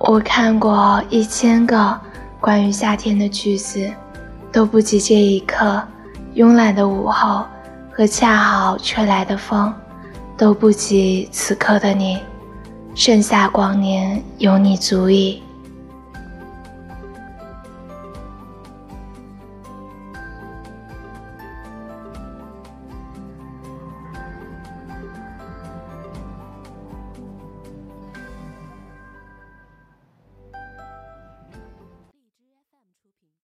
我看过一千个关于夏天的句子都不及这一刻慵懒的午后和恰好吹来的风都不及此刻的你盛夏光年有你足矣。